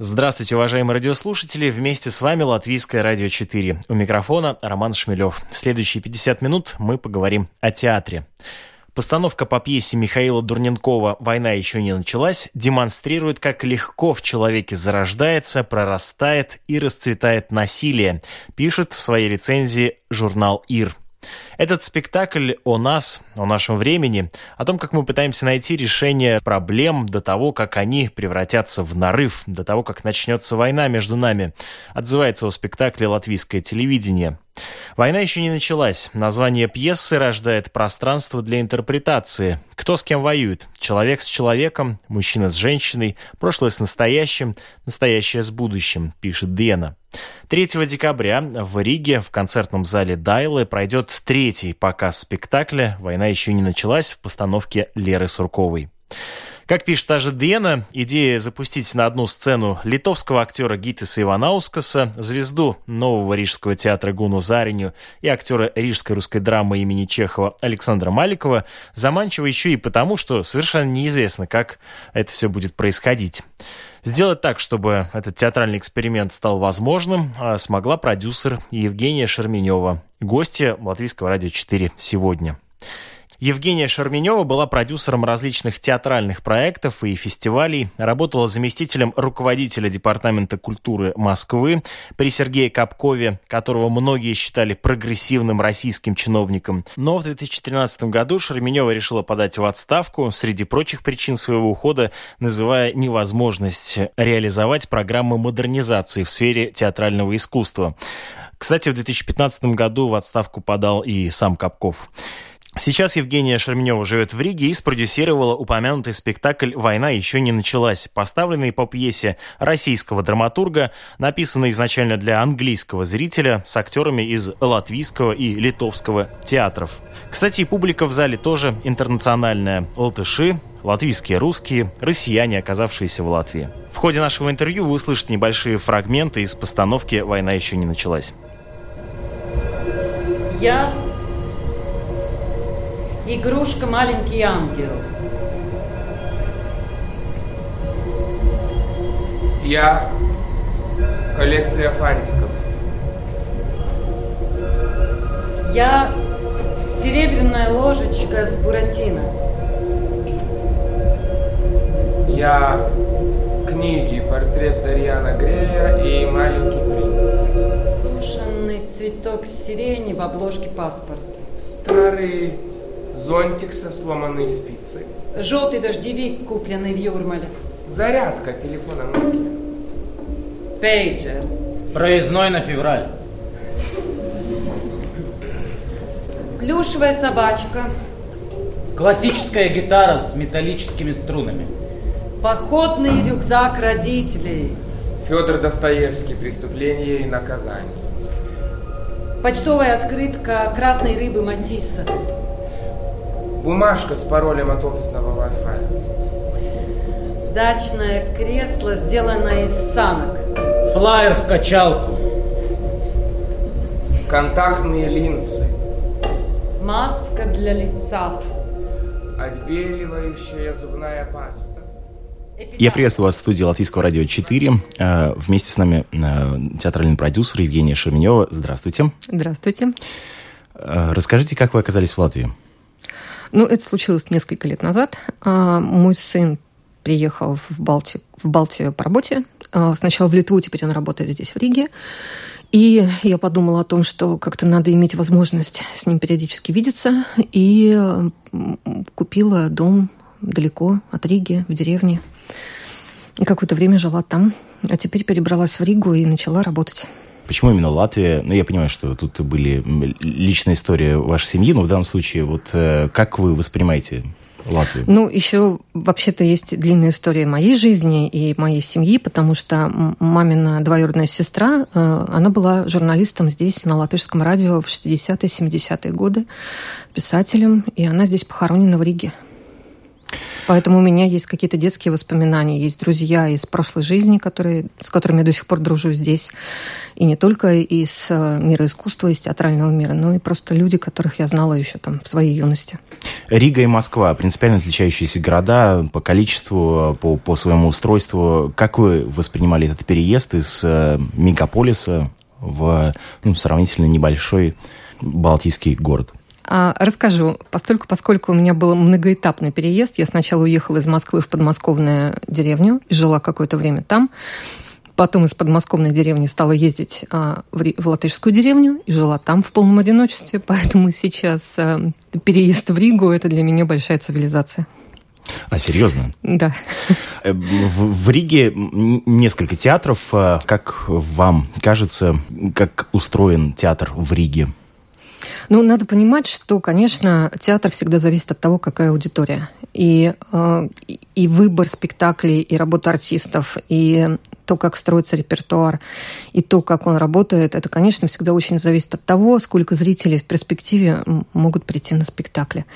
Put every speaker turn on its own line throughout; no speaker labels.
Здравствуйте, уважаемые радиослушатели. Вместе с вами Латвийское радио 4. У микрофона Роман Шмелев. Следующие 50 минут мы поговорим о театре. Постановка по пьесе Михаила Дурненкова «Война еще не началась» демонстрирует, как легко в человеке зарождается, прорастает и расцветает насилие, пишет в своей рецензии журнал «Ир». Этот спектакль о нас, о нашем времени, о том, как мы пытаемся найти решение проблем до того, как они превратятся в нарыв, до того, как начнется война между нами, отзывается о спектакле «Латвийское телевидение». Война еще не началась. Название пьесы рождает пространство для интерпретации. Кто с кем воюет? Человек с человеком, мужчина с женщиной, прошлое с настоящим, настоящее с будущим, пишет Дена. 3 декабря в Риге в концертном зале Дайлы пройдет третий показ спектакля «Война еще не началась» в постановке Леры Сурковой. Как пишет та же идея запустить на одну сцену литовского актера Гитиса Иванаускаса, звезду нового рижского театра Гуну Зариню и актера рижской русской драмы имени Чехова Александра Маликова заманчиво еще и потому, что совершенно неизвестно, как это все будет происходить. Сделать так, чтобы этот театральный эксперимент стал возможным, а смогла продюсер Евгения Шерменева, гостья Латвийского радио 4 сегодня. Евгения Шарменева была продюсером различных театральных проектов и фестивалей, работала заместителем руководителя Департамента культуры Москвы при Сергее Капкове, которого многие считали прогрессивным российским чиновником. Но в 2013 году Шарменева решила подать в отставку, среди прочих причин своего ухода, называя невозможность реализовать программы модернизации в сфере театрального искусства. Кстати, в 2015 году в отставку подал и сам Капков. Сейчас Евгения Шерменева живет в Риге и спродюсировала упомянутый спектакль «Война еще не началась», поставленный по пьесе российского драматурга, написанный изначально для английского зрителя с актерами из латвийского и литовского театров. Кстати, публика в зале тоже интернациональная. Латыши, латвийские русские, россияне, оказавшиеся в Латвии. В ходе нашего интервью вы услышите небольшие фрагменты из постановки «Война еще не началась».
Я Игрушка «Маленький ангел».
Я коллекция фантиков.
Я серебряная ложечка с буратино.
Я книги «Портрет Дарьяна Грея» и «Маленький принц».
Сушеный цветок сирени в обложке паспорта.
Старый зонтик со сломанной спицей.
Желтый дождевик, купленный в Юрмале.
Зарядка телефона Nokia.
Пейджер.
Проездной на февраль.
Плюшевая собачка.
Классическая гитара с металлическими струнами.
Походный рюкзак родителей.
Федор Достоевский. Преступление и наказание.
Почтовая открытка красной рыбы Матисса.
Бумажка с паролем от офисного Wi-Fi.
Дачное кресло, сделанное из санок.
Флайер в качалку.
Контактные линзы.
Маска для лица.
Отбеливающая зубная паста.
Я приветствую вас в студии Латвийского радио 4. Э, вместе с нами э, театральный продюсер Евгения Шерменева. Здравствуйте.
Здравствуйте.
Э, расскажите, как вы оказались в Латвии?
Ну, это случилось несколько лет назад. А, мой сын приехал в Балтию, в Балтию по работе. А, сначала в Литву, теперь он работает здесь, в Риге. И я подумала о том, что как-то надо иметь возможность с ним периодически видеться. И купила дом далеко от Риги, в деревне. И какое-то время жила там. А теперь перебралась в Ригу и начала работать.
Почему именно Латвия? Ну, я понимаю, что тут были личная история вашей семьи, но в данном случае вот э, как вы воспринимаете Латвию?
Ну, еще вообще-то есть длинная история моей жизни и моей семьи, потому что мамина двоюродная сестра, э, она была журналистом здесь, на латышском радио в 60-е, 70-е годы, писателем, и она здесь похоронена в Риге. Поэтому у меня есть какие-то детские воспоминания, есть друзья из прошлой жизни, которые, с которыми я до сих пор дружу здесь. И не только из э, мира искусства, из театрального мира, но и просто люди, которых я знала еще там в своей юности.
Рига и Москва принципиально отличающиеся города по количеству, по, по своему устройству. Как вы воспринимали этот переезд из э, мегаполиса в ну, сравнительно небольшой балтийский город?
А, расскажу. Постольку, поскольку у меня был многоэтапный переезд, я сначала уехала из Москвы в подмосковную деревню и жила какое-то время там. Потом из подмосковной деревни стала ездить а, в, латышскую деревню и жила там в полном одиночестве. Поэтому сейчас а, переезд в Ригу – это для меня большая цивилизация.
А, серьезно?
Да.
Э, в, в Риге несколько театров. Как вам кажется, как устроен театр в Риге?
Ну, надо понимать, что, конечно, театр всегда зависит от того, какая аудитория. И, э, и выбор спектаклей, и работа артистов, и то, как строится репертуар, и то, как он работает, это, конечно, всегда очень зависит от того, сколько зрителей в перспективе могут прийти на спектакли.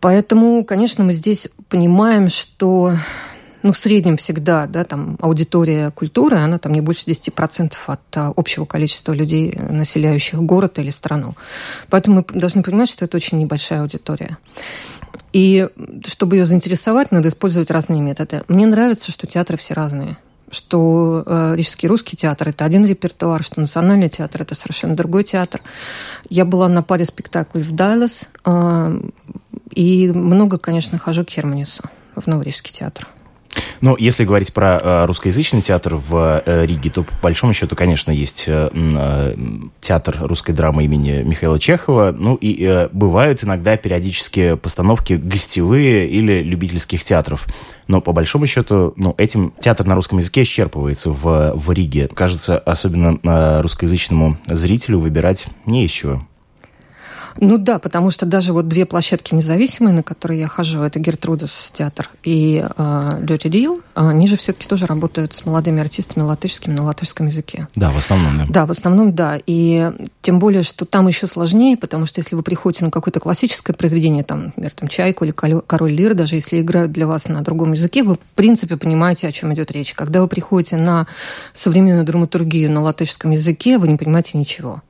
Поэтому, конечно, мы здесь понимаем, что ну, в среднем всегда, да, там аудитория культуры, она там не больше 10% от а, общего количества людей, населяющих город или страну. Поэтому мы должны понимать, что это очень небольшая аудитория. И чтобы ее заинтересовать, надо использовать разные методы. Мне нравится, что театры все разные что э, Рижский русский театр – это один репертуар, что Национальный театр – это совершенно другой театр. Я была на паре спектаклей в Дайлас, э, и много, конечно, хожу к Херманису в Новорижский театр.
Но если говорить про э, русскоязычный театр в э, Риге, то по большому счету, конечно, есть э, театр русской драмы имени Михаила Чехова. Ну и бывают иногда периодически постановки гостевые или любительских театров. Но по большому счету, ну, этим театр на русском языке исчерпывается в, в Риге. Кажется, особенно русскоязычному зрителю выбирать не из чего.
Ну да, потому что даже вот две площадки независимые, на которые я хожу, это Гертрудас театр и э, Dirty Deal, они же все-таки тоже работают с молодыми артистами латышскими на латышском языке.
Да, в основном, да.
Да, в основном, да. И тем более, что там еще сложнее, потому что если вы приходите на какое-то классическое произведение, там, например, там, «Чайку» или «Король Лир», даже если играют для вас на другом языке, вы, в принципе, понимаете, о чем идет речь. Когда вы приходите на современную драматургию на латышском языке, вы не понимаете ничего.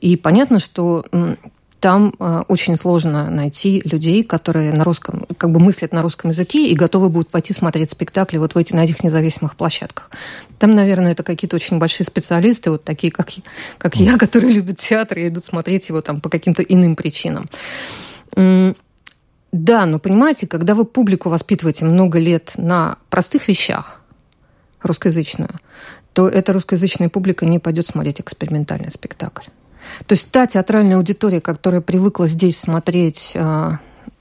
И понятно, что там э, очень сложно найти людей, которые на русском, как бы мыслят на русском языке и готовы будут пойти смотреть спектакли вот в эти, на этих независимых площадках. Там, наверное, это какие-то очень большие специалисты, вот такие, как, как я, которые любят театр и идут смотреть его там по каким-то иным причинам. Да, но понимаете, когда вы публику воспитываете много лет на простых вещах, русскоязычную, то эта русскоязычная публика не пойдет смотреть экспериментальный спектакль. То есть та театральная аудитория, которая привыкла здесь смотреть а,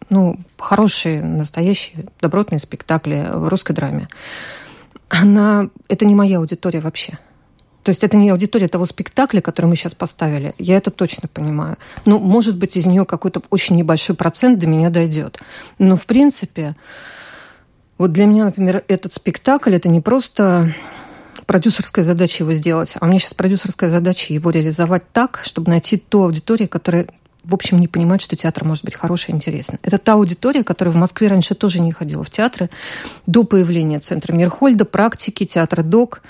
ну, хорошие, настоящие, добротные спектакли в русской драме, она... это не моя аудитория вообще. То есть это не аудитория того спектакля, который мы сейчас поставили. Я это точно понимаю. Ну, может быть, из нее какой-то очень небольшой процент до меня дойдет. Но, в принципе, вот для меня, например, этот спектакль это не просто продюсерская задача его сделать. А у меня сейчас продюсерская задача его реализовать так, чтобы найти ту аудиторию, которая в общем, не понимает, что театр может быть хороший и интересный. Это та аудитория, которая в Москве раньше тоже не ходила в театры до появления центра Мирхольда, практики, театра ДОК,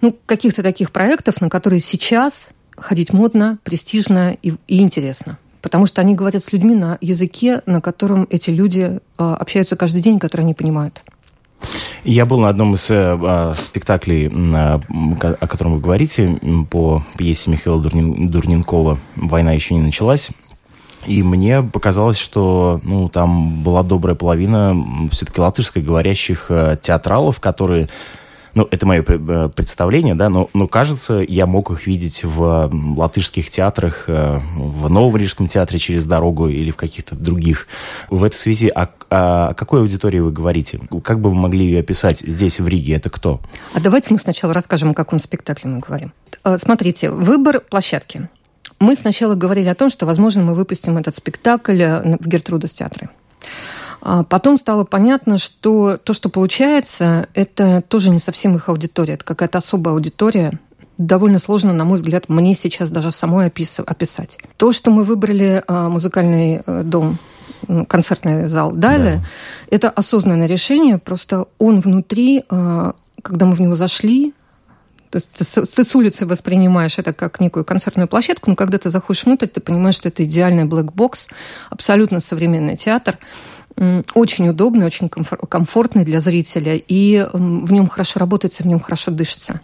ну, каких-то таких проектов, на которые сейчас ходить модно, престижно и, и интересно. Потому что они говорят с людьми на языке, на котором эти люди э, общаются каждый день, который они понимают.
Я был на одном из э, а, спектаклей, э, о котором вы говорите, по пьесе Михаила Дурнин, Дурненкова «Война еще не началась». И мне показалось, что ну, там была добрая половина все-таки латышскоговорящих э, театралов, которые ну, это мое э, представление, да, но, но кажется, я мог их видеть в латышских театрах, э, в Новом Рижском театре через дорогу или в каких-то других. В этой связи о, о какой аудитории вы говорите? Как бы вы могли ее описать здесь, в Риге? Это кто?
А давайте мы сначала расскажем, о каком спектакле мы говорим. Э, смотрите, выбор площадки. Мы сначала говорили о том, что, возможно, мы выпустим этот спектакль в Гертрудас театре. А потом стало понятно, что то, что получается, это тоже не совсем их аудитория, это какая-то особая аудитория, довольно сложно, на мой взгляд, мне сейчас даже самой описать. То, что мы выбрали а, музыкальный э, дом концертный зал Дайля. Да. Это осознанное решение, просто он внутри, э, когда мы в него зашли, то есть ты с улицы воспринимаешь это как некую концертную площадку, но когда ты заходишь внутрь, ты понимаешь, что это идеальный блэкбокс, абсолютно современный театр, очень удобный, очень комфортный для зрителя, и в нем хорошо работается, в нем хорошо дышится.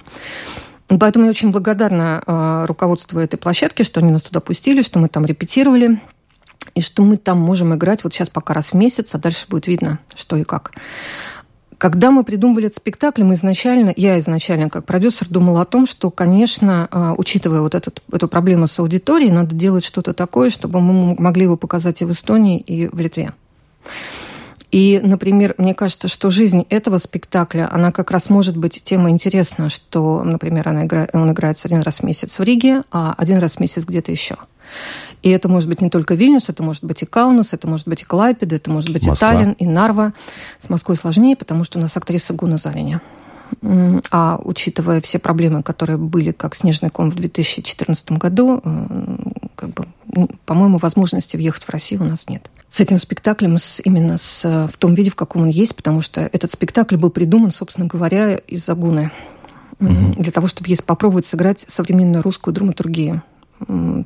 Поэтому я очень благодарна э, руководству этой площадки, что они нас туда пустили, что мы там репетировали, и что мы там можем играть вот сейчас пока раз в месяц, а дальше будет видно, что и как. Когда мы придумывали этот спектакль, мы изначально, я изначально как продюсер думала о том, что, конечно, э, учитывая вот этот, эту проблему с аудиторией, надо делать что-то такое, чтобы мы могли его показать и в Эстонии, и в Литве. И, например, мне кажется, что жизнь этого спектакля, она как раз может быть тема интересна, что, например, она играет, он играется один раз в месяц в Риге, а один раз в месяц где-то еще. И это может быть не только Вильнюс, это может быть и Каунас, это может быть и Клайпеда, это может быть Москва. и Таллин, и Нарва. С Москвой сложнее, потому что у нас актриса Гуна Залиня. А учитывая все проблемы, которые были, как снежный ком в 2014 году, как бы, по-моему, возможности въехать в Россию у нас нет с этим спектаклем с, именно с, в том виде, в каком он есть, потому что этот спектакль был придуман, собственно говоря, из-за Гуны. Угу. Для того, чтобы есть попробовать сыграть современную русскую драматургию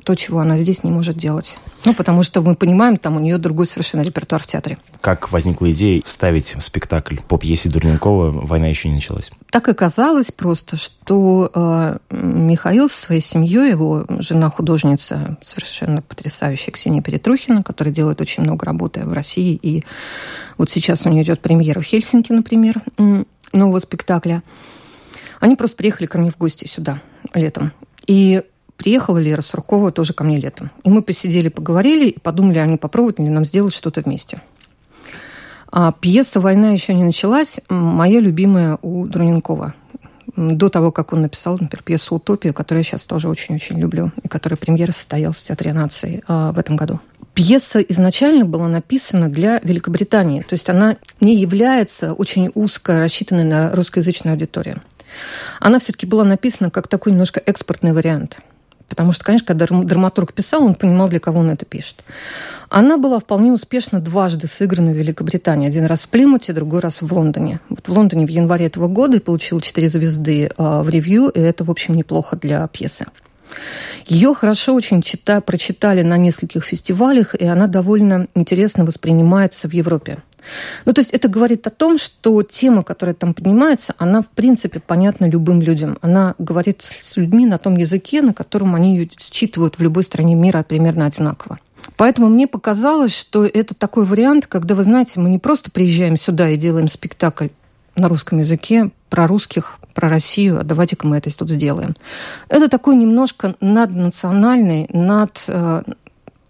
то, чего она здесь не может делать. Ну, потому что мы понимаем, там у нее другой совершенно репертуар в театре.
Как возникла идея ставить спектакль по пьесе Дурненкова «Война еще не началась»?
Так оказалось просто, что э, Михаил со своей семьей, его жена-художница, совершенно потрясающая Ксения Перетрухина, которая делает очень много работы в России, и вот сейчас у нее идет премьера в Хельсинки, например, нового спектакля. Они просто приехали ко мне в гости сюда летом. И приехала Лера Суркова тоже ко мне летом. И мы посидели, поговорили и подумали, а не попробовать ли нам сделать что-то вместе. А пьеса «Война еще не началась» моя любимая у Друненкова. До того, как он написал, например, пьесу «Утопию», которую я сейчас тоже очень-очень люблю, и которая премьера состоялась в Театре нации а, в этом году. Пьеса изначально была написана для Великобритании, то есть она не является очень узко рассчитанной на русскоязычную аудиторию. Она все-таки была написана как такой немножко экспортный вариант – Потому что, конечно, когда драматург писал, он понимал, для кого он это пишет. Она была вполне успешно дважды сыграна в Великобритании. Один раз в Плимуте, другой раз в Лондоне. Вот в Лондоне в январе этого года и получила четыре звезды а, в ревью, и это, в общем, неплохо для пьесы. Ее хорошо очень чита, прочитали на нескольких фестивалях, и она довольно интересно воспринимается в Европе. Ну, то есть это говорит о том, что тема, которая там поднимается, она, в принципе, понятна любым людям. Она говорит с людьми на том языке, на котором они ее считывают в любой стране мира примерно одинаково. Поэтому мне показалось, что это такой вариант, когда, вы знаете, мы не просто приезжаем сюда и делаем спектакль на русском языке про русских, про Россию, а давайте-ка мы это тут сделаем. Это такой немножко наднациональный, над, э,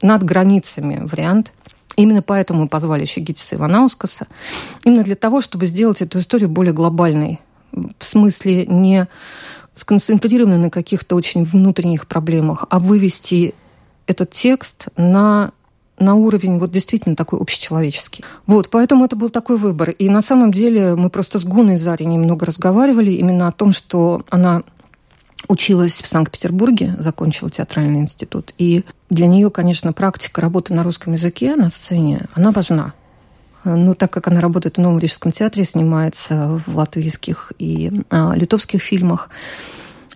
над границами вариант – Именно поэтому мы позвали еще Гитиса Иванаускаса. Именно для того, чтобы сделать эту историю более глобальной. В смысле не сконцентрированной на каких-то очень внутренних проблемах, а вывести этот текст на на уровень вот действительно такой общечеловеческий. Вот, поэтому это был такой выбор. И на самом деле мы просто с Гуной Зари немного разговаривали именно о том, что она училась в Санкт-Петербурге, закончила театральный институт. И для нее, конечно, практика работы на русском языке на сцене, она важна. Но так как она работает в Новом Рижском театре, снимается в латвийских и а, литовских фильмах,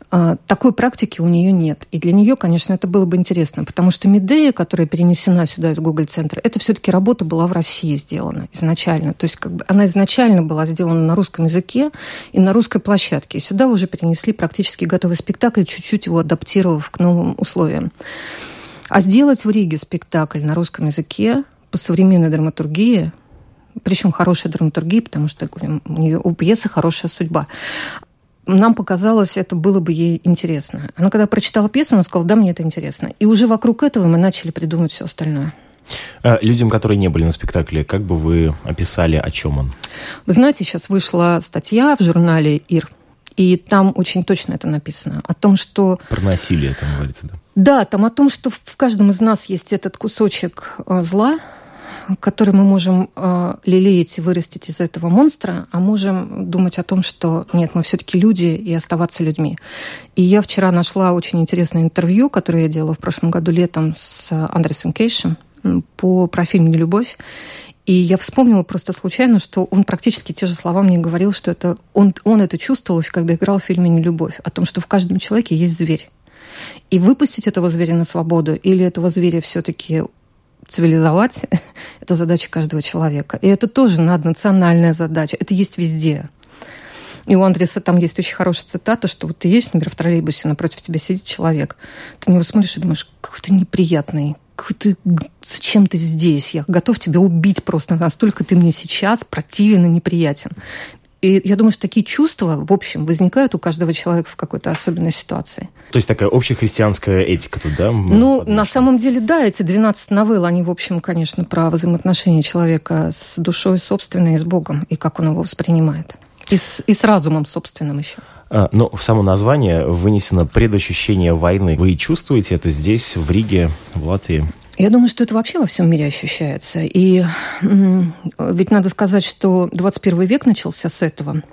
такой практики у нее нет. И для нее, конечно, это было бы интересно, потому что Медея, которая перенесена сюда из Google-центра, это все-таки работа была в России сделана изначально. То есть как бы она изначально была сделана на русском языке и на русской площадке. И сюда уже перенесли практически готовый спектакль, чуть-чуть его адаптировав к новым условиям. А сделать в Риге спектакль на русском языке по современной драматургии, причем хорошая драматургия, потому что у нее у пьесы хорошая судьба нам показалось, это было бы ей интересно. Она когда прочитала пьесу, она сказала, да, мне это интересно. И уже вокруг этого мы начали придумывать все остальное.
А, людям, которые не были на спектакле, как бы вы описали, о чем он?
Вы знаете, сейчас вышла статья в журнале «Ир», и там очень точно это написано. О том, что...
Про насилие там говорится, да?
Да, там о том, что в каждом из нас есть этот кусочек э, зла, который мы можем э, лелеять и вырастить из этого монстра, а можем думать о том, что нет, мы все-таки люди и оставаться людьми. И я вчера нашла очень интересное интервью, которое я делала в прошлом году летом с Андресом Кейшем, по, про фильм «Нелюбовь». И я вспомнила просто случайно, что он практически те же слова мне говорил, что это он, он это чувствовал, когда играл в фильме «Нелюбовь», о том, что в каждом человеке есть зверь. И выпустить этого зверя на свободу или этого зверя все-таки цивилизовать – это задача каждого человека. И это тоже наднациональная задача. Это есть везде. И у Андреса там есть очень хорошая цитата, что вот ты едешь, например, в троллейбусе, напротив тебя сидит человек. Ты на него смотришь и думаешь, какой ты неприятный, какой ты, зачем ты здесь? Я готов тебя убить просто. Настолько ты мне сейчас противен и неприятен. И я думаю, что такие чувства, в общем, возникают у каждого человека в какой-то особенной ситуации.
То есть такая общехристианская этика тут, да?
Ну, на самом деле, да, эти 12 новелл, они, в общем, конечно, про взаимоотношения человека с душой собственной и с Богом, и как он его воспринимает. И с, и с разумом собственным еще.
А, но в само название вынесено предощущение войны. Вы чувствуете это здесь, в Риге, в Латвии?
Я думаю, что это вообще во всем мире ощущается. И ведь надо сказать, что 21 век начался с этого.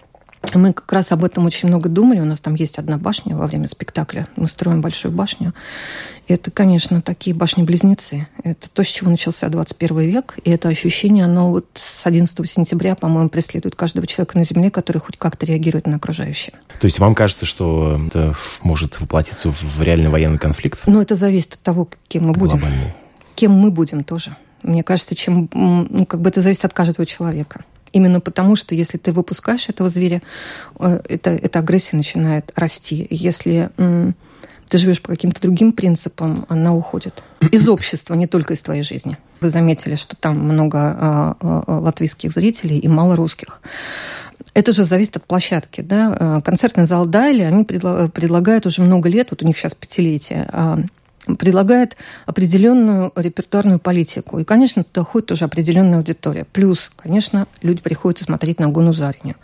Мы как раз об этом очень много думали. У нас там есть одна башня во время спектакля. Мы строим большую башню. Это, конечно, такие башни-близнецы. Это то, с чего начался 21 век. И это ощущение, оно вот с 11 сентября, по-моему, преследует каждого человека на Земле, который хоть как-то реагирует на окружающее.
То есть вам кажется, что это может воплотиться в реальный военный конфликт?
Ну, это зависит от того, кем мы будем. Глобальный. Кем мы будем тоже. Мне кажется, чем, ну, как бы это зависит от каждого человека. Именно потому, что если ты выпускаешь этого зверя, э, это, эта агрессия начинает расти. Если ты живешь по каким-то другим принципам, она уходит из общества, не только из твоей жизни. Вы заметили, что там много а, а, а, латвийских зрителей и мало русских. Это же зависит от площадки. Да? Концертный зал Дайли, они предлагают уже много лет, вот у них сейчас пятилетие, предлагает определенную репертуарную политику. И, конечно, туда ходит тоже определенная аудитория. Плюс, конечно, люди приходят смотреть на Гуну Зариню.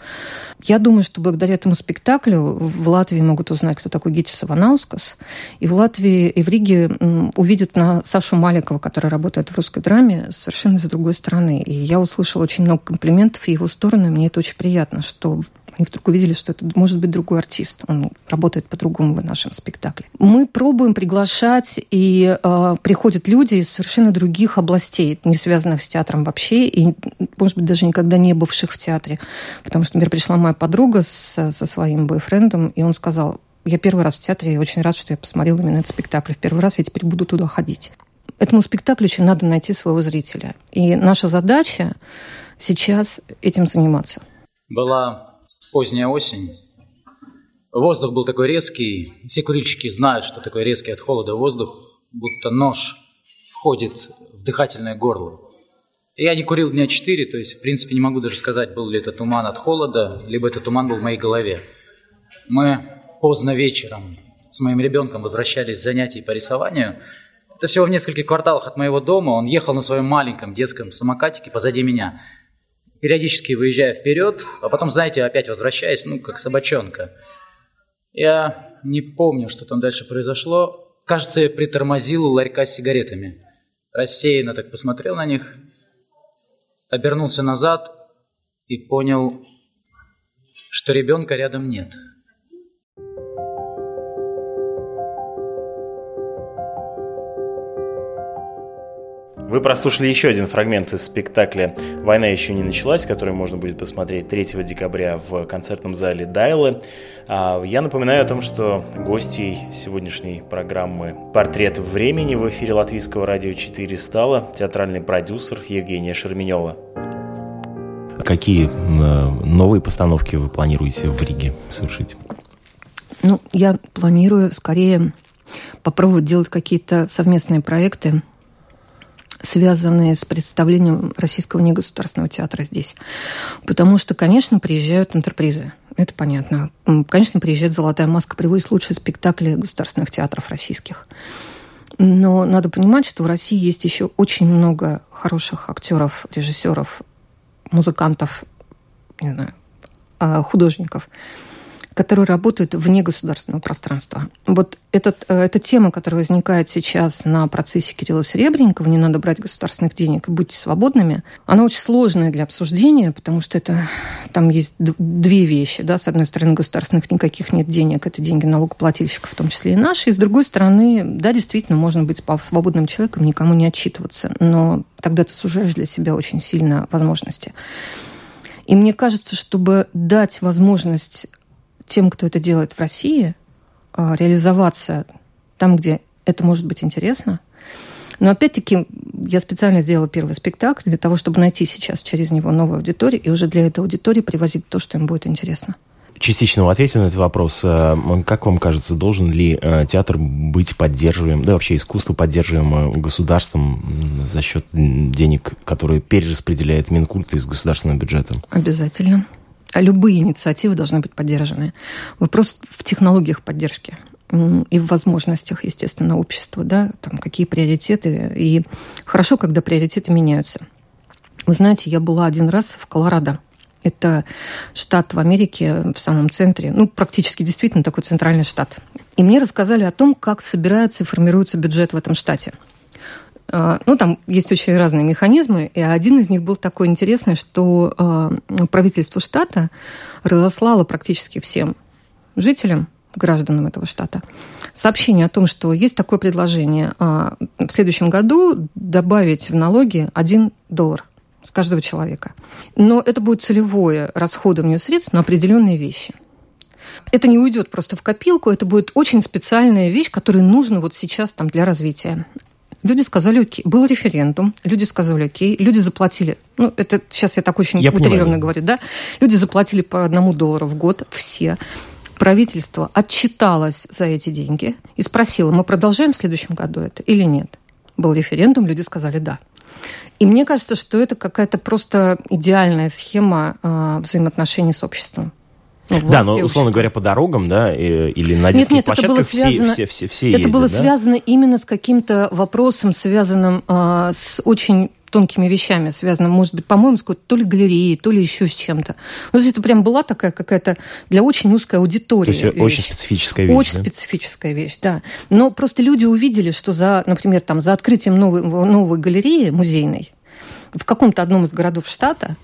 Я думаю, что благодаря этому спектаклю в Латвии могут узнать, кто такой Гитис Аванаускас. И в Латвии, и в Риге увидят на Сашу Маликова, который работает в русской драме, совершенно с другой стороны. И я услышала очень много комплиментов в его сторону, и мне это очень приятно, что они вдруг увидели, что это может быть другой артист. Он работает по-другому в нашем спектакле. Мы пробуем приглашать, и э, приходят люди из совершенно других областей, не связанных с театром вообще, и, может быть, даже никогда не бывших в театре. Потому что, например, пришла моя подруга с, со своим бойфрендом, и он сказал, я первый раз в театре, и очень рад, что я посмотрел именно этот спектакль. В первый раз я теперь буду туда ходить. Этому спектаклю очень надо найти своего зрителя. И наша задача сейчас этим заниматься.
Была поздняя осень. Воздух был такой резкий. Все курильщики знают, что такое резкий от холода воздух, будто нож входит в дыхательное горло. Я не курил дня четыре, то есть, в принципе, не могу даже сказать, был ли это туман от холода, либо это туман был в моей голове. Мы поздно вечером с моим ребенком возвращались с занятий по рисованию. Это всего в нескольких кварталах от моего дома. Он ехал на своем маленьком детском самокатике позади меня периодически выезжая вперед, а потом, знаете, опять возвращаясь, ну, как собачонка. Я не помню, что там дальше произошло. Кажется, я притормозил у ларька с сигаретами. Рассеянно так посмотрел на них, обернулся назад и понял, что ребенка рядом нет.
Вы прослушали еще один фрагмент из спектакля «Война еще не началась», который можно будет посмотреть 3 декабря в концертном зале Дайлы. А, я напоминаю о том, что гостьей сегодняшней программы «Портрет времени» в эфире Латвийского радио 4 стала театральный продюсер Евгения Шерменева. Какие новые постановки вы планируете в Риге совершить?
Ну, я планирую скорее попробовать делать какие-то совместные проекты связанные с представлением Российского негосударственного театра здесь. Потому что, конечно, приезжают интерпризы. Это понятно. Конечно, приезжает «Золотая маска», привозит лучшие спектакли государственных театров российских. Но надо понимать, что в России есть еще очень много хороших актеров, режиссеров, музыкантов, не знаю, а, художников, которые работают вне государственного пространства. Вот этот, э, эта тема, которая возникает сейчас на процессе Кирилла Серебренникова «Не надо брать государственных денег и будьте свободными», она очень сложная для обсуждения, потому что это, там есть две вещи. Да? С одной стороны, государственных никаких нет денег, это деньги налогоплательщиков, в том числе и наши. И с другой стороны, да, действительно, можно быть свободным человеком, никому не отчитываться, но тогда ты сужаешь для себя очень сильно возможности. И мне кажется, чтобы дать возможность тем, кто это делает в России, а, реализоваться там, где это может быть интересно. Но опять-таки я специально сделала первый спектакль для того, чтобы найти сейчас через него новую аудиторию и уже для этой аудитории привозить то, что им будет интересно
частично вы ответили на этот вопрос. Э, как вам кажется, должен ли э, театр быть поддерживаем, да вообще искусство поддерживаем государством за счет денег, которые перераспределяет Минкульт из государственного бюджета?
Обязательно. А любые инициативы должны быть поддержаны. Вопрос в технологиях поддержки и в возможностях, естественно, общества, да, там какие приоритеты. И хорошо, когда приоритеты меняются. Вы знаете, я была один раз в Колорадо это штат в Америке, в самом центре, ну, практически действительно такой центральный штат. И мне рассказали о том, как собирается и формируется бюджет в этом штате. А, ну, там есть очень разные механизмы, и один из них был такой интересный, что а, правительство штата разослало практически всем жителям, гражданам этого штата, сообщение о том, что есть такое предложение а, в следующем году добавить в налоги 1 доллар с каждого человека. Но это будет целевое расходование средств на определенные вещи. Это не уйдет просто в копилку, это будет очень специальная вещь, которая нужна вот сейчас там для развития. Люди сказали окей. Был референдум, люди сказали окей, люди заплатили. Ну, это сейчас я так очень я утрированно понимаю. говорю, да? Люди заплатили по одному доллару в год, все. Правительство отчиталось за эти деньги и спросило, мы продолжаем в следующем году это или нет. Был референдум, люди сказали да. И мне кажется, что это какая-то просто идеальная схема э, взаимоотношений с обществом.
Ну, да, но, условно говоря, по дорогам, да, или на детских нет, нет, площадках это было связано, все, все, все, все
Это
ездят,
было
да?
связано именно с каким-то вопросом, связанным э, с очень тонкими вещами связано, может быть, по-моему, с какой-то то ли галереей, то ли еще с чем-то. Ну, то есть это прям была такая какая-то для очень узкой аудитории.
То есть вещь. очень специфическая вещь.
Очень да? специфическая вещь, да. Но просто люди увидели, что за, например, там, за открытием новой, новой галереи музейной в каком-то одном из городов штата,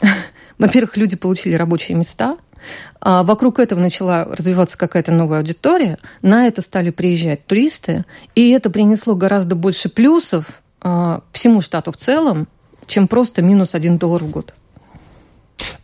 во-первых, люди получили рабочие места, а вокруг этого начала развиваться какая-то новая аудитория, на это стали приезжать туристы, и это принесло гораздо больше плюсов, а, всему штату в целом, чем просто минус один доллар в год.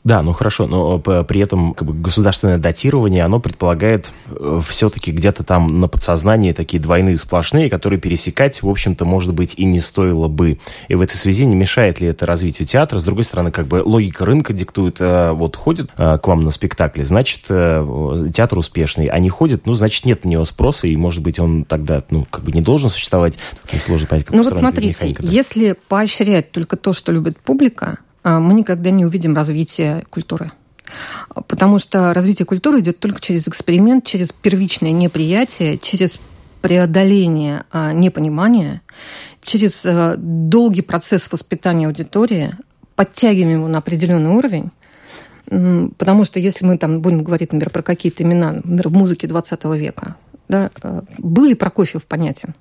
Да, ну хорошо, но при этом как бы, государственное датирование, оно предполагает э, все-таки где-то там на подсознании такие двойные сплошные, которые пересекать, в общем-то, может быть, и не стоило бы. И в этой связи не мешает ли это развитию театра? С другой стороны, как бы логика рынка диктует, э, вот ходит э, к вам на спектакли, значит, театр успешный, а не ходит, ну, значит, нет на него спроса, и, может быть, он тогда, ну, как бы не должен существовать.
Не сложно понять, как Ну вот смотрите, если поощрять только то, что любит публика, мы никогда не увидим развития культуры. Потому что развитие культуры идет только через эксперимент, через первичное неприятие, через преодоление а, непонимания, через а, долгий процесс воспитания аудитории, подтягиваем его на определенный уровень. Потому что если мы там будем говорить, например, про какие-то имена, например, в музыке 20 века, да, был ли Прокофьев понятен?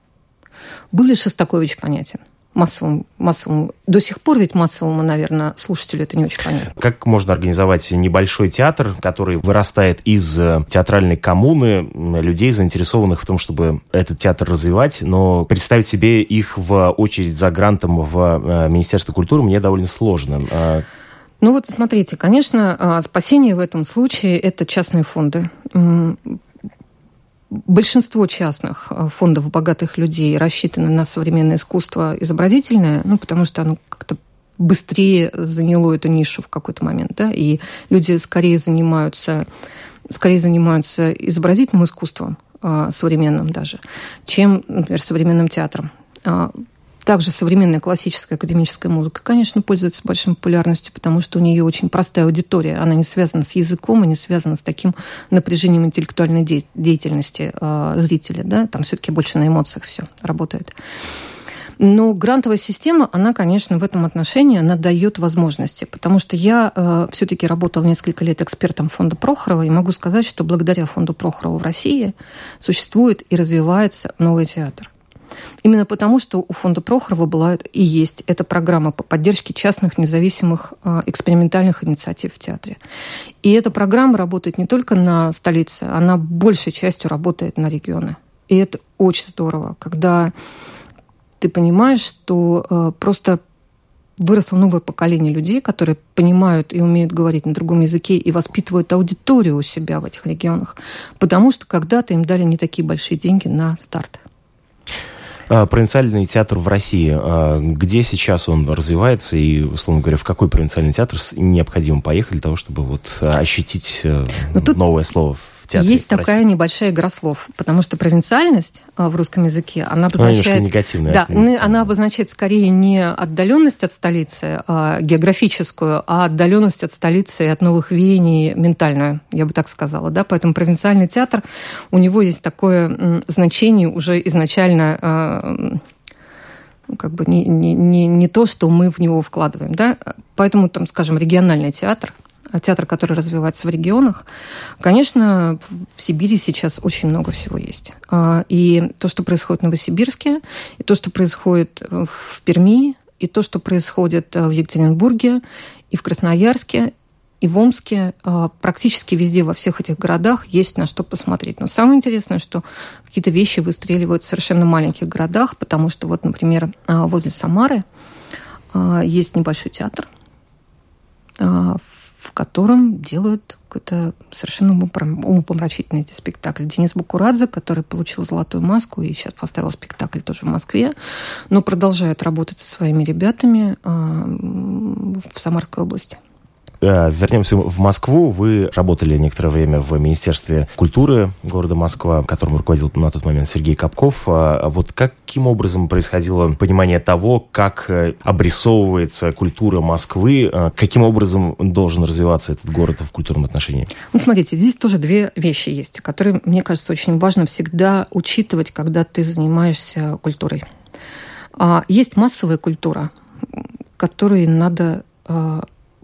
Был ли Шостакович понятен? Массовым, массовым. До сих пор ведь массовому, наверное, слушателю это не очень понятно.
Как можно организовать небольшой театр, который вырастает из э, театральной коммуны, людей, заинтересованных в том, чтобы этот театр развивать, но представить себе их в очередь за грантом в э, Министерство культуры мне довольно сложно. А
ну вот смотрите, конечно, а, спасение в этом случае – это частные фонды большинство частных э, фондов богатых людей рассчитаны на современное искусство изобразительное, ну, потому что оно как-то быстрее заняло эту нишу в какой-то момент, да, и люди скорее занимаются, скорее занимаются изобразительным искусством, э, современным даже, чем, например, современным театром. Также современная классическая академическая музыка, конечно, пользуется большой популярностью, потому что у нее очень простая аудитория. Она не связана с языком и не связана с таким напряжением интеллектуальной деятельности э, зрителя. Да? Там все-таки больше на эмоциях все работает. Но грантовая система, она, конечно, в этом отношении, она дает возможности. Потому что я э, все-таки работала несколько лет экспертом фонда Прохорова, и могу сказать, что благодаря фонду Прохорова в России существует и развивается новый театр. Именно потому, что у фонда Прохорова была и есть эта программа по поддержке частных независимых э, экспериментальных инициатив в театре. И эта программа работает не только на столице, она большей частью работает на регионы. И это очень здорово, когда ты понимаешь, что э, просто выросло новое поколение людей, которые понимают и умеют говорить на другом языке и воспитывают аудиторию у себя в этих регионах, потому что когда-то им дали не такие большие деньги на старт.
А, провинциальный театр в России, а, где сейчас он развивается и, условно говоря, в какой провинциальный театр необходимо поехать для того, чтобы вот ощутить э, ну, новое слово
театре. Есть такая небольшая игра слов, потому что провинциальность а, в русском языке, она обозначает...
негативная.
Да, она обозначает скорее не отдаленность от столицы а географическую, а отдаленность от столицы и от новых веяний ментальную, я бы так сказала. Да? Поэтому провинциальный театр, у него есть такое значение уже изначально а, ну, как бы не, не, не, не то, что мы в него вкладываем. Да? Поэтому, там, скажем, региональный театр – театр, который развивается в регионах. Конечно, в Сибири сейчас очень много всего есть. А, и то, что происходит в Новосибирске, и то, что происходит в Перми, и то, что происходит в Екатеринбурге, и в Красноярске, и в Омске, а, практически везде, во всех этих городах есть на что посмотреть. Но самое интересное, что какие-то вещи выстреливают в совершенно маленьких городах, потому что вот, например, а, возле Самары есть небольшой театр, в котором делают какой-то совершенно умопомрачительный эти спектакли. Денис Букурадзе, который получил «Золотую маску» и сейчас поставил спектакль тоже в Москве, но продолжает работать со своими ребятами а, в Самарской области.
Э, вернемся в Москву. Вы работали некоторое время в Министерстве культуры города Москва, которым руководил на тот момент Сергей Капков. А, а вот каким образом происходило понимание того, как э, обрисовывается культура Москвы, а, каким образом должен развиваться этот город в культурном отношении?
Ну, смотрите, здесь тоже две вещи есть, которые, мне кажется, очень важно всегда учитывать, когда ты занимаешься культурой. Есть массовая культура, которой надо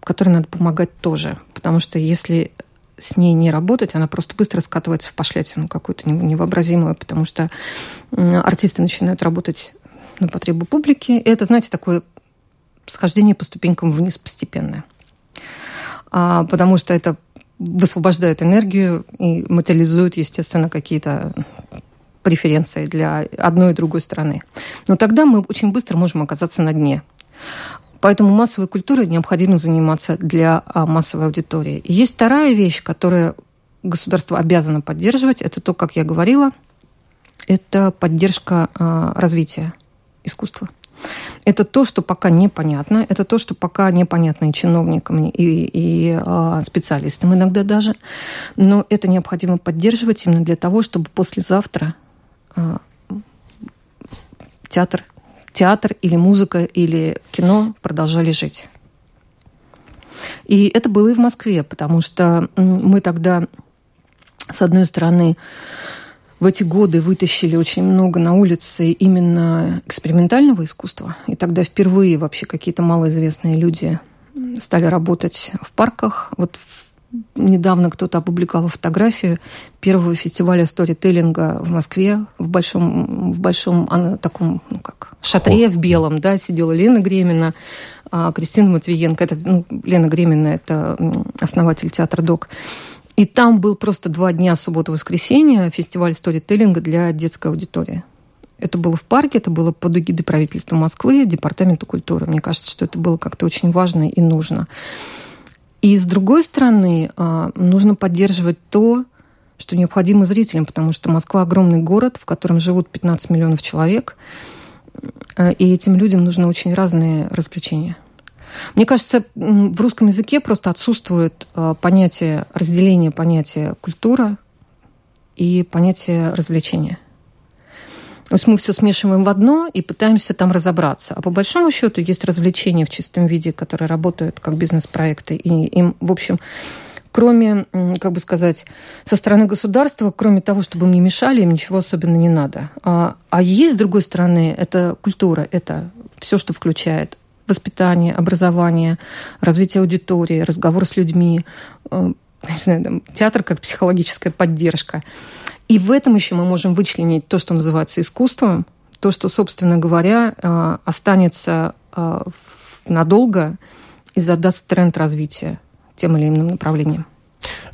которой надо помогать тоже. Потому что если с ней не работать, она просто быстро скатывается в пошлятину какую-то невообразимую, потому что артисты начинают работать на потребу публики. И это, знаете, такое схождение по ступенькам вниз постепенное. А, потому что это высвобождает энергию и материализует, естественно, какие-то преференции для одной и другой стороны. Но тогда мы очень быстро можем оказаться на дне. Поэтому массовой культурой необходимо заниматься для а, массовой аудитории. И есть вторая вещь, которую государство обязано поддерживать. Это то, как я говорила, это поддержка а, развития искусства. Это то, что пока непонятно, это то, что пока непонятно и чиновникам, и, и а, специалистам иногда даже. Но это необходимо поддерживать именно для того, чтобы послезавтра театр театр или музыка или кино продолжали жить. И это было и в Москве, потому что мы тогда, с одной стороны, в эти годы вытащили очень много на улице именно экспериментального искусства. И тогда впервые вообще какие-то малоизвестные люди стали работать в парках. Вот недавно кто-то опубликовал фотографию первого фестиваля сторителлинга в Москве в большом, в большом таком, ну как, шатре в белом, да, сидела Лена Гремина, а Кристина Матвиенко. Это, ну, Лена Гремина – это основатель театра «Док». И там был просто два дня, суббота-воскресенье, фестиваль сторителлинга для детской аудитории. Это было в парке, это было под эгидой правительства Москвы, Департамента культуры. Мне кажется, что это было как-то очень важно и нужно. И с другой стороны, а, нужно поддерживать то, что необходимо зрителям, потому что Москва огромный город, в котором живут 15 миллионов человек, а, и этим людям нужны очень разные развлечения. Мне кажется, в русском языке просто отсутствует а, понятие разделения понятия культура и понятие развлечения. То есть мы все смешиваем в одно и пытаемся там разобраться. А по большому счету есть развлечения в чистом виде, которые работают как бизнес-проекты. И им, в общем, кроме, как бы сказать, со стороны государства, кроме того, чтобы им не мешали, им ничего особенно не надо. А, а есть, с другой стороны, это культура, это все, что включает воспитание, образование, развитие аудитории, разговор с людьми, э, не знаю, там, театр как психологическая поддержка. И в этом еще мы можем вычленить то, что называется искусством, то, что, собственно говоря, э, останется э, надолго и задаст тренд развития тем или иным направлением.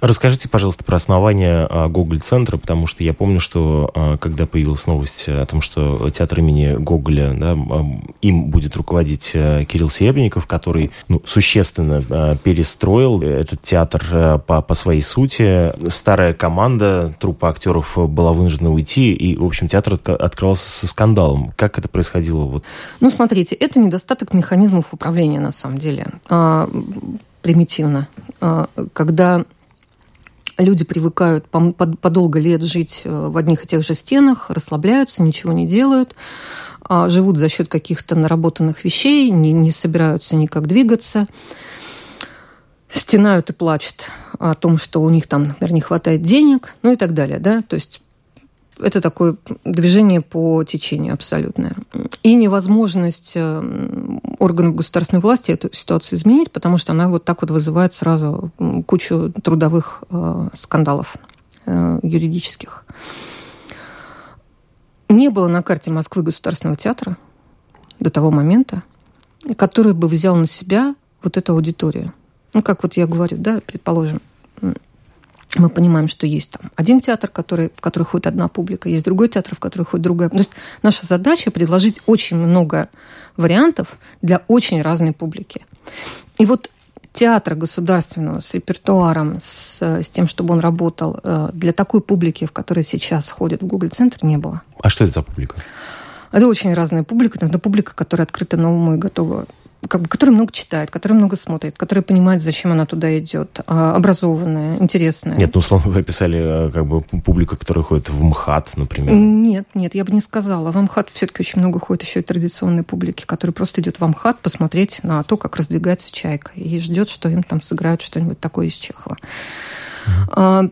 Расскажите, пожалуйста, про основание а, Гоголь-центра, потому что я помню, что а, когда появилась новость о том, что театр имени Гоголя, да, им будет руководить а, Кирилл Серебренников, который ну, существенно перестроил этот театр по, по своей сути. Старая команда, труппа актеров была вынуждена уйти, и, в общем, театр открывался со скандалом. Как это происходило? Вот?
Ну, смотрите, это недостаток механизмов управления, на самом деле примитивно. Когда люди привыкают по, по, по долго лет жить э, в одних и тех же стенах, расслабляются, ничего не делают, а, живут за счет каких-то наработанных вещей, не, не собираются никак двигаться, стенают и плачут о том, что у них там, например, не хватает денег, ну и так далее. Да? То есть это такое движение по течению абсолютное. И невозможность э, органов государственной власти эту ситуацию изменить, потому что она вот так вот вызывает сразу кучу трудовых э, скандалов э, юридических. Не было на карте Москвы государственного театра до того момента, который бы взял на себя вот эту аудиторию. Ну, как вот я говорю, да, предположим, мы понимаем, что есть там один театр, который, в который ходит одна публика, есть другой театр, в который ходит другая. То есть наша задача предложить очень много вариантов для очень разной публики. И вот театра государственного с репертуаром, с, с тем, чтобы он работал э, для такой публики, в которой сейчас ходит в Google центр не было.
А что это за публика?
Это очень разная публика. Это публика, которая открыта новому и готова как бы, который много читает, который много смотрит, который понимает, зачем она туда идет, а, образованная, интересная.
Нет, ну, условно, вы описали э, как бы публика, которая ходит в МХАТ, например.
Нет, нет, я бы не сказала. В МХАТ все-таки очень много ходит еще и традиционной публики, которая просто идет в МХАТ посмотреть на то, как раздвигается чайка, и ждет, что им там сыграют что-нибудь такое из Чехова. А,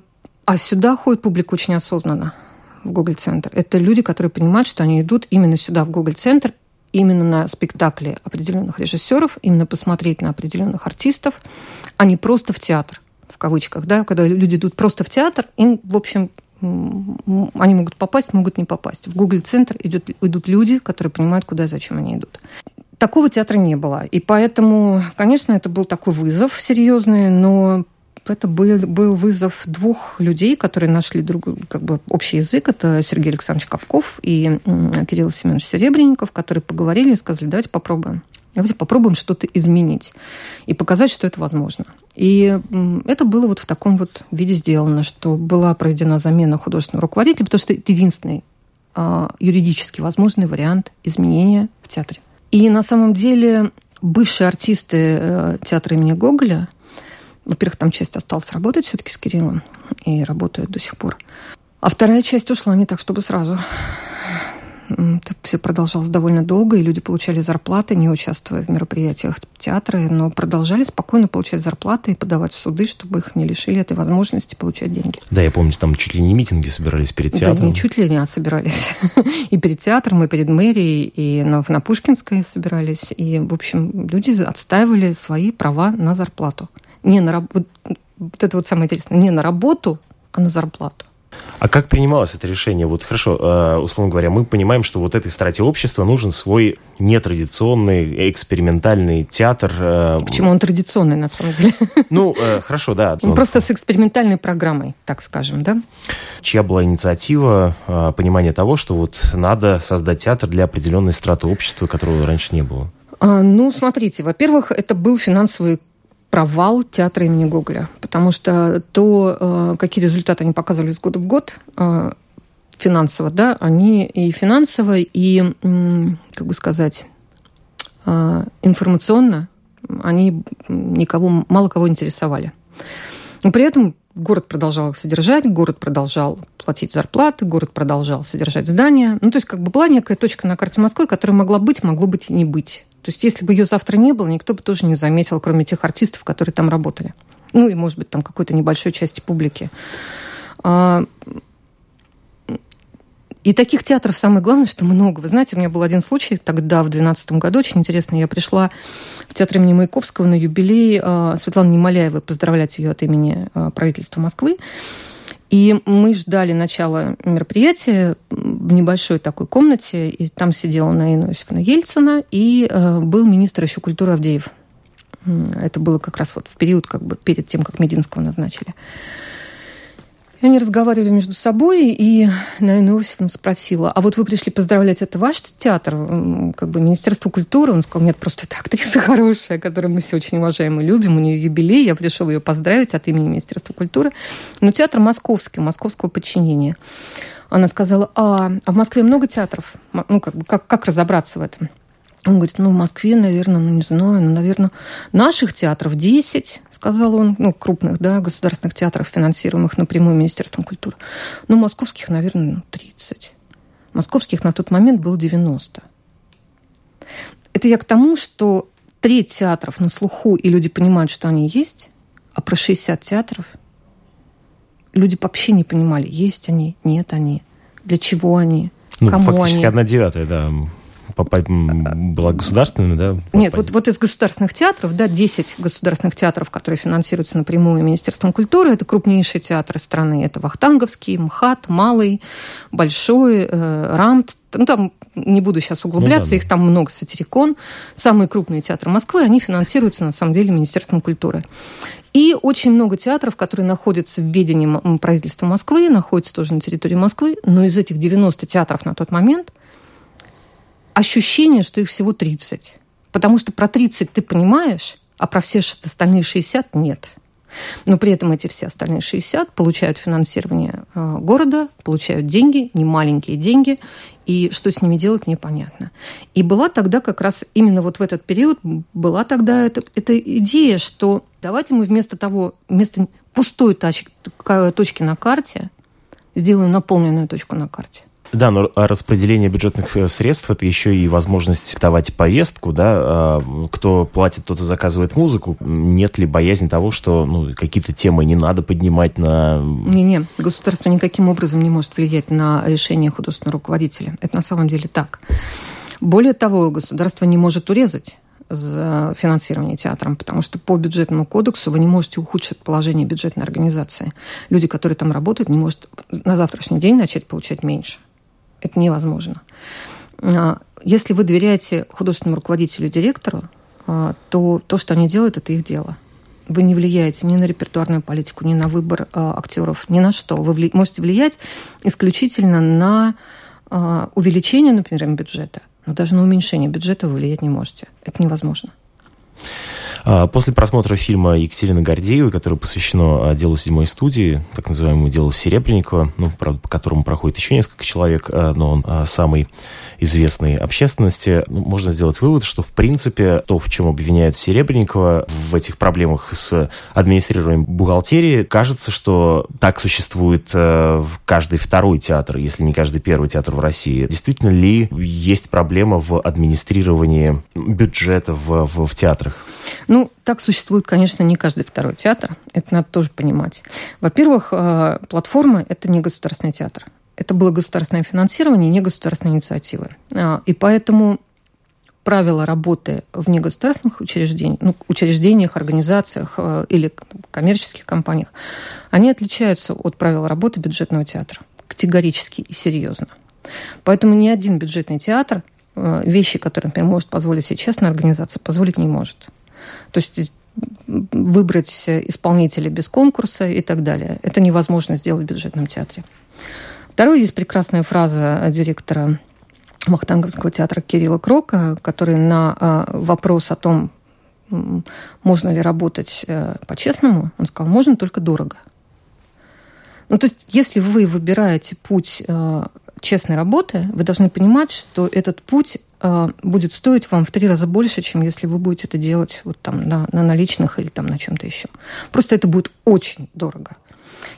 а сюда ходит публика очень осознанно в Google центр Это люди, которые понимают, что они идут именно сюда, в Google центр именно на спектакли определенных режиссеров, именно посмотреть на определенных артистов, а не просто в театр, в кавычках. Да? Когда люди идут просто в театр, им, в общем, они могут попасть, могут не попасть. В Google центр идут, идут люди, которые понимают, куда и зачем они идут. Такого театра не было. И поэтому, конечно, это был такой вызов серьезный, но это был, был вызов двух людей, которые нашли друг, как бы общий язык. Это Сергей Александрович Капков и Кирилл Семенович Серебренников, которые поговорили и сказали, давайте попробуем. Давайте попробуем что-то изменить и показать, что это возможно. И это было вот в таком вот виде сделано, что была проведена замена художественного руководителя, потому что это единственный а, юридически возможный вариант изменения в театре. И на самом деле бывшие артисты э, театра имени Гоголя во-первых, там часть осталась работать все-таки с Кириллом и работают до сих пор. А вторая часть ушла не так, чтобы сразу. Это все продолжалось довольно долго, и люди получали зарплаты, не участвуя в мероприятиях театра, но продолжали спокойно получать зарплаты и подавать в суды, чтобы их не лишили этой возможности получать деньги.
Да, я помню, там чуть ли не митинги собирались перед театром.
Да, не чуть ли не, а собирались. и перед театром, и перед мэрией, и на, на Пушкинской собирались. И, в общем, люди отстаивали свои права на зарплату не на работу, вот, это вот самое интересное, не на работу, а на зарплату.
А как принималось это решение? Вот хорошо, э, условно говоря, мы понимаем, что вот этой страте общества нужен свой нетрадиционный, экспериментальный театр.
Э, Почему он традиционный, на самом деле?
Ну, э, хорошо, да.
Он просто с экспериментальной программой, так скажем, да?
Чья была инициатива, понимание того, что вот надо создать театр для определенной страты общества, которого раньше не было?
А, ну, смотрите, во-первых, это был финансовый провал театра имени Гоголя, потому что то, э, какие результаты они показывали из года в год, э, финансово, да, они и финансово, и, как бы сказать, э, информационно они никого, мало кого интересовали. Но при этом город продолжал их содержать, город продолжал платить зарплаты, город продолжал содержать здания. Ну, то есть как бы была некая точка на карте Москвы, которая могла быть, могло быть и не быть. То есть если бы ее завтра не было, никто бы тоже не заметил, кроме тех артистов, которые там работали. ну и, может быть, там какой-то небольшой части публики. А, и таких театров самое главное, что много. Вы знаете, у меня был один случай тогда, в 2012 году, очень интересно. Я пришла в театр имени Маяковского на юбилей э, Светланы Немоляевой, поздравлять ее от имени э, правительства Москвы. И мы ждали начала мероприятия в небольшой такой комнате, и там сидела Наина Иосифовна Ельцина, и э, был министр еще культуры Авдеев. Это было как раз вот в период как бы перед тем, как Мединского назначили. И они разговаривали между собой, и Наина Иосифовна спросила, а вот вы пришли поздравлять, это ваш театр, как бы Министерство культуры? Он сказал, нет, просто это актриса хорошая, которую мы все очень уважаем и любим, у нее юбилей, я пришел ее поздравить от имени Министерства культуры. Но театр московский, московского подчинения. Она сказала, а, а в Москве много театров? Ну, как, бы, как, как разобраться в этом? Он говорит, ну, в Москве, наверное, ну, не знаю, ну, наверное, наших театров 10, сказал он, ну, крупных, да, государственных театров, финансируемых напрямую Министерством культуры. Ну, московских, наверное, 30. Московских на тот момент было 90. Это я к тому, что треть театров на слуху, и люди понимают, что они есть, а про 60 театров люди вообще не понимали, есть они, нет они, для чего они,
ну,
кому
фактически
они.
одна девятая, да была государственными, да?
Нет, вот, вот из государственных театров, да, 10 государственных театров, которые финансируются напрямую Министерством культуры, это крупнейшие театры страны. Это Вахтанговский, МХАТ, Малый, Большой, э, Рамт. Ну, там не буду сейчас углубляться, ну, да, их там много, Сатирикон. Самые крупные театры Москвы, они финансируются, на самом деле, Министерством культуры. И очень много театров, которые находятся в ведении правительства Москвы, находятся тоже на территории Москвы, но из этих 90 театров на тот момент – ощущение, что их всего 30. Потому что про 30 ты понимаешь, а про все остальные 60 нет. Но при этом эти все остальные 60 получают финансирование э, города, получают деньги, не маленькие деньги, и что с ними делать, непонятно. И была тогда как раз именно вот в этот период, была тогда эта, эта идея, что давайте мы вместо того, вместо пустой точки, точки на карте, сделаем наполненную точку на карте.
Да, но распределение бюджетных э, средств это еще и возможность давать повестку, да, а, кто платит, тот и заказывает музыку. Нет ли боязни того, что ну, какие-то темы не надо поднимать на...
Не-не, государство никаким образом не может влиять на решение художественного руководителя. Это на самом деле так. Более того, государство не может урезать за финансирование театром, потому что по бюджетному кодексу вы не можете ухудшить положение бюджетной организации. Люди, которые там работают, не могут на завтрашний день начать получать меньше. Это невозможно. А, если вы доверяете художественному руководителю, директору, а, то то, что они делают, это их дело. Вы не влияете ни на репертуарную политику, ни на выбор а, актеров, ни на что. Вы можете влиять исключительно на увеличение, например, бюджета, но даже на уменьшение бюджета вы влиять не можете. Это невозможно.
А, после просмотра фильма Екатерины Гордеевой, которое посвящено а, делу седьмой студии, так называемому делу Серебренникова, ну, правда, по которому проходит еще несколько человек, а, но он самый известный общественности, ну, можно сделать вывод, что, в принципе, то, в чем обвиняют Серебренникова в этих проблемах с администрированием бухгалтерии, кажется, что так существует в каждый второй театр, если не каждый первый театр в России. Действительно ли есть проблема в администрировании бюджета в, в, в театрах?
Ну, так существует, конечно, не каждый второй театр. Это надо тоже понимать. Во-первых, э, платформа – это не государственный театр. Это было государственное финансирование, не государственные инициативы. А, и поэтому правила работы в негосударственных учреждениях, ну, учреждениях, организациях э, или коммерческих компаниях, они отличаются от правил работы бюджетного театра категорически и серьезно. Поэтому ни один бюджетный театр э, вещи, которые, например, может позволить себе частная организация, позволить не может. То есть выбрать исполнителя без конкурса и так далее. Это невозможно сделать в бюджетном театре. Второе, есть прекрасная фраза директора Махтанговского театра Кирилла Крока, который на а, вопрос о том, можно ли работать э, по-честному, он сказал, можно только дорого. Ну, то есть, если вы выбираете путь э, честной работы, вы должны понимать, что этот путь э, будет стоить вам в три раза больше, чем если вы будете это делать вот там на, на наличных или там на чем-то еще. Просто это будет очень дорого.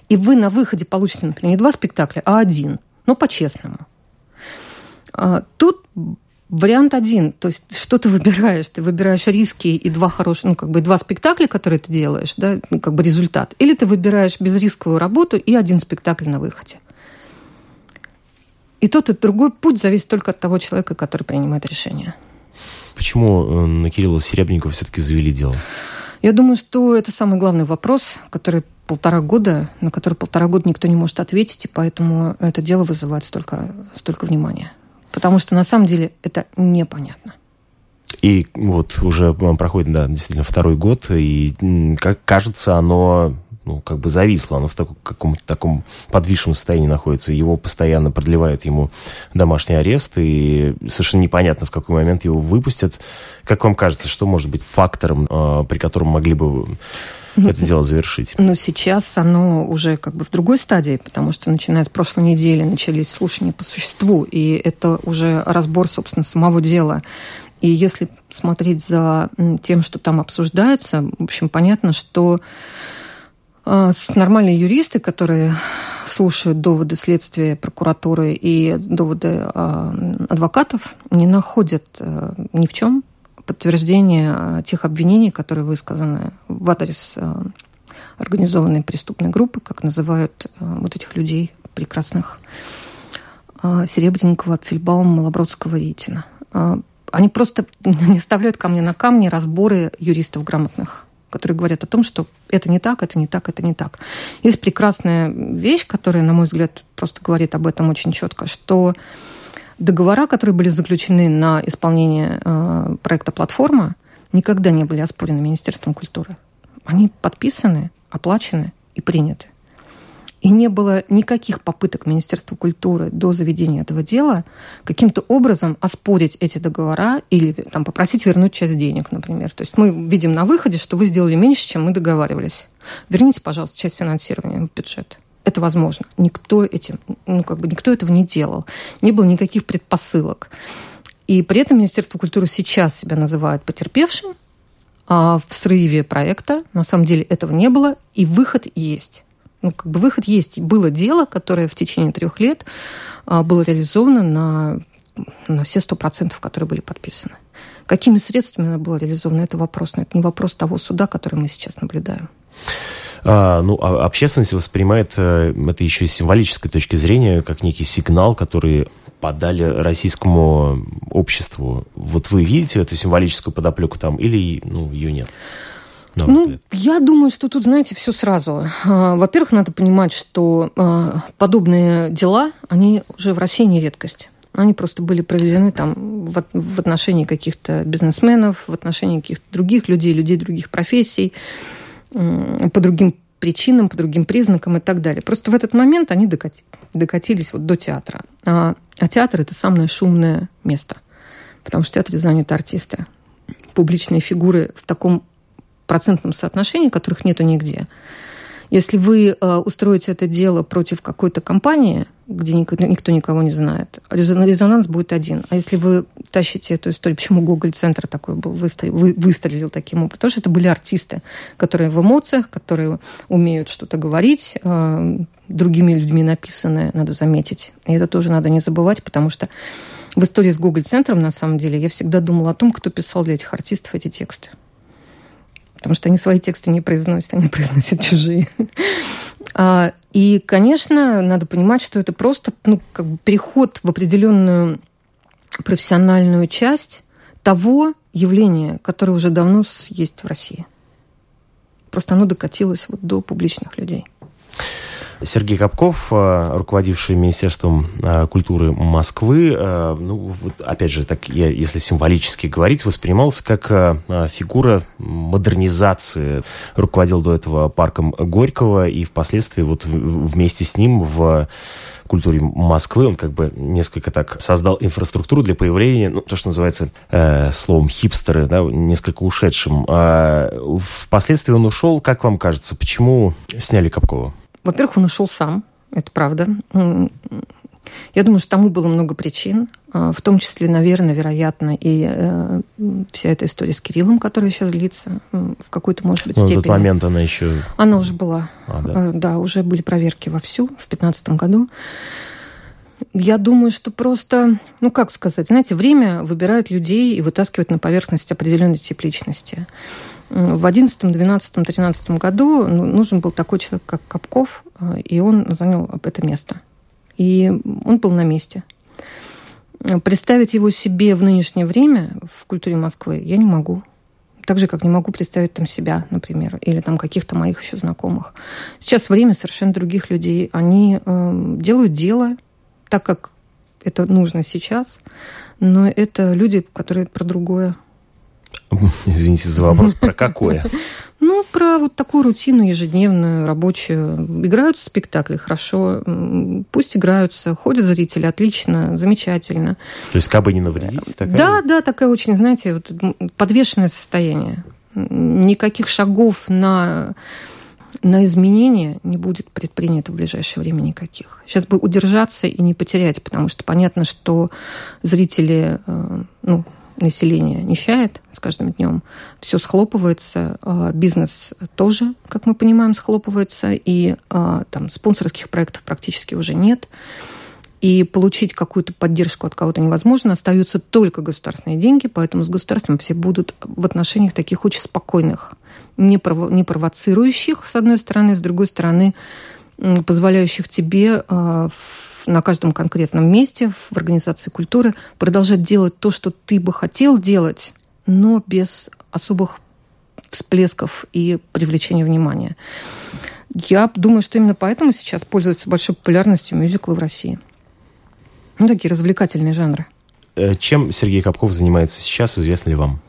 И вы на выходе получите, например, не два спектакля, а один, но по-честному. А, тут Вариант один, то есть что ты выбираешь? Ты выбираешь риски и два хороших, ну, как бы два спектакля, которые ты делаешь, да, ну, как бы результат. Или ты выбираешь безрисковую работу и один спектакль на выходе. И тот, и другой путь зависит только от того человека, который принимает решение.
Почему э, на Кирилла Серебренникова все-таки завели дело?
Я думаю, что это самый главный вопрос, который полтора года, на который полтора года никто не может ответить, и поэтому это дело вызывает столько, столько внимания. Потому что на самом деле это непонятно.
И вот уже проходит, да, действительно второй год, и как кажется, оно ну, как бы зависло, оно в таком, каком-то таком подвисшем состоянии находится. Его постоянно продлевают ему домашний арест, и совершенно непонятно, в какой момент его выпустят. Как вам кажется, что может быть фактором, э, при котором могли бы ну, это дело завершить?
Но сейчас оно уже как бы в другой стадии, потому что начиная с прошлой недели начались слушания по существу, и это уже разбор, собственно, самого дела. И если смотреть за тем, что там обсуждается, в общем, понятно, что а, нормальные юристы, которые слушают доводы следствия, прокуратуры и доводы а, адвокатов, не находят а, ни в чем подтверждения тех обвинений, которые высказаны в адрес организованной преступной группы, как называют вот этих людей прекрасных Серебренникова, Апфельбаума, Малобродского и Итина. Они просто не оставляют камня на камне разборы юристов грамотных которые говорят о том, что это не так, это не так, это не так. Есть прекрасная вещь, которая, на мой взгляд, просто говорит об этом очень четко, что договора, которые были заключены на исполнение э, проекта «Платформа», никогда не были оспорены Министерством культуры. Они подписаны, оплачены и приняты. И не было никаких попыток Министерства культуры до заведения этого дела каким-то образом оспорить эти договора или там, попросить вернуть часть денег, например. То есть мы видим на выходе, что вы сделали меньше, чем мы договаривались. Верните, пожалуйста, часть финансирования в бюджет. Это возможно. Никто этим, ну, как бы никто этого не делал. Не было никаких предпосылок. И при этом Министерство культуры сейчас себя называет потерпевшим а в срыве проекта. На самом деле этого не было, и выход есть ну, как бы выход есть. Было дело, которое в течение трех лет а, было реализовано на, на все сто процентов, которые были подписаны. Какими средствами оно было реализовано, это вопрос, но это не вопрос того суда, который мы сейчас наблюдаем.
А, ну, а общественность воспринимает э, это еще и с символической точки зрения, как некий сигнал, который подали российскому обществу. Вот вы видите эту символическую подоплеку там или ну, ее нет?
Ну, я думаю, что тут, знаете, все сразу. А, во-первых, надо понимать, что а, подобные дела, они уже в России не редкость. Они просто были проведены там в отношении каких-то бизнесменов, в отношении каких-то других людей, людей других профессий, по другим причинам, по другим признакам и так далее. Просто в этот момент они докати, докатились вот до театра. А, а театр – это самое шумное место, потому что в театре заняты артисты, публичные фигуры в таком процентном соотношении, которых нету нигде. Если вы э, устроите это дело против какой-то компании, где никто, никто никого не знает, резонанс будет один. А если вы тащите эту историю, почему Google центр такой был, выстрелил, вы, выстрелил таким образом? Потому что это были артисты, которые в эмоциях, которые умеют что-то говорить, э, другими людьми написанное, надо заметить. И это тоже надо не забывать, потому что в истории с Google центром на самом деле, я всегда думала о том, кто писал для этих артистов эти тексты потому что они свои тексты не произносят, они произносят чужие. А, и, конечно, надо понимать, что это просто ну, как бы переход в определенную профессиональную часть того явления, которое уже давно есть в России. Просто оно докатилось вот до публичных людей.
Сергей Капков, э, руководивший Министерством э, культуры Москвы, э, ну, вот, опять же, так, я, если символически говорить, воспринимался как фигура модернизации. Руководил до этого парком Горького и впоследствии вот вместе с ним в культуре Москвы. Он как бы несколько так создал инфраструктуру для появления, ну, то, что называется э, словом хипстеры, да, несколько ушедшим. А впоследствии он ушел. Как вам кажется, почему сняли Капкова?
Во-первых, он ушел сам, это правда. Я думаю, что тому было много причин, а, в том числе, наверное, вероятно, и э, вся эта история с Кириллом, которая сейчас длится, в какой-то, может быть, степени.
В тот момент она еще...
Она уже была. А, да? Э, да, уже были проверки вовсю в 2015 году. Я думаю, что просто, ну как сказать, знаете, время выбирает людей и вытаскивает на поверхность определенный тип личности. В 11, 12, 13 году ну, нужен был такой человек, как Капков, э, и он занял это место. И он был на месте. Представить его себе в нынешнее время в культуре Москвы я не могу. Так же, как не могу представить там себя, например, или там каких-то моих еще знакомых. Сейчас время совершенно других людей. Они э, делают дело так, как это нужно сейчас, но это люди, которые про другое.
Извините за вопрос, про какое?
Ну, про вот такую рутину ежедневную, рабочую. Играются спектакли хорошо, пусть играются, ходят зрители отлично, замечательно.
То есть как бы не навредить?
Такая... Да, да, такая очень, знаете, вот подвешенное состояние. Никаких шагов на на изменения не будет предпринято в ближайшее время никаких. Сейчас бы удержаться и не потерять, потому что понятно, что зрители, э, ну, население нищает с каждым днем, все схлопывается, а бизнес тоже, как мы понимаем, схлопывается, и а, там спонсорских проектов практически уже нет. И получить какую-то поддержку от кого-то невозможно. Остаются только государственные деньги, поэтому с государством все будут в отношениях таких очень спокойных, не, прово- не провоцирующих, с одной стороны, с другой стороны, позволяющих тебе а, на каждом конкретном месте в организации культуры продолжать делать то, что ты бы хотел делать, но без особых всплесков и привлечения внимания. Я думаю, что именно поэтому сейчас пользуются большой популярностью мюзиклы в России. Ну, такие развлекательные жанры.
Э, чем Сергей Капков занимается сейчас, известно ли вам?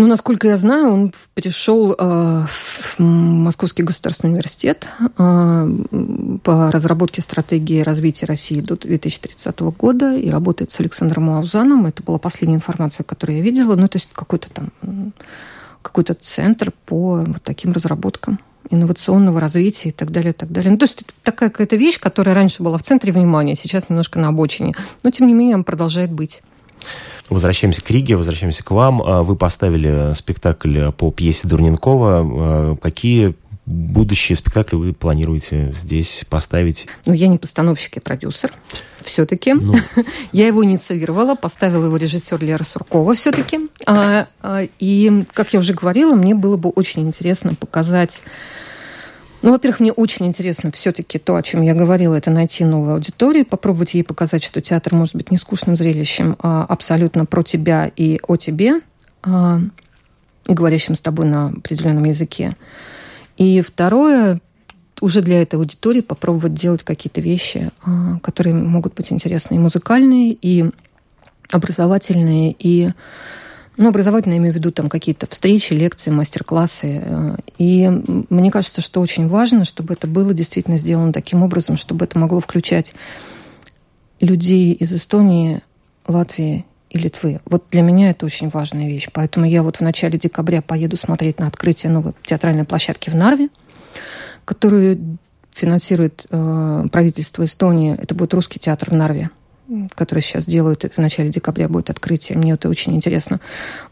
Ну, насколько я знаю, он перешел э, в Московский государственный университет э, по разработке стратегии развития России до 2030 года и работает с Александром Маузаном. Это была последняя информация, которую я видела. Ну, то есть какой-то там какой-то центр по вот таким разработкам инновационного развития и так далее, и так далее. Ну, то есть это такая какая-то вещь, которая раньше была в центре внимания, сейчас немножко на обочине. Но, тем не менее, она продолжает быть.
Возвращаемся к Риге, возвращаемся к вам. А, вы поставили спектакль по пьесе Дурненкова. А, какие будущие спектакли вы планируете здесь поставить?
Ну, я не постановщик, я продюсер. Все-таки. Ну. я его инициировала, поставила его режиссер Лера Суркова все-таки. А, и, как я уже говорила, мне было бы очень интересно показать ну, во-первых, мне очень интересно все-таки то, о чем я говорила, это найти новую аудиторию, попробовать ей показать, что театр может быть не скучным зрелищем, а абсолютно про тебя и о тебе, а, говорящим с тобой на определенном языке. И второе, уже для этой аудитории попробовать делать какие-то вещи, а, которые могут быть интересны и музыкальные, и образовательные, и ну, образовательно я имею в виду там какие-то встречи, лекции, мастер-классы. Э, и мне кажется, что очень важно, чтобы это было действительно сделано таким образом, чтобы это могло включать людей из Эстонии, Латвии и Литвы. Вот для меня это очень важная вещь. Поэтому я вот в начале декабря поеду смотреть на открытие новой театральной площадки в Нарве, которую финансирует э, правительство Эстонии. Это будет русский театр в Нарве который сейчас делают, в начале декабря будет открытие. Мне это очень интересно.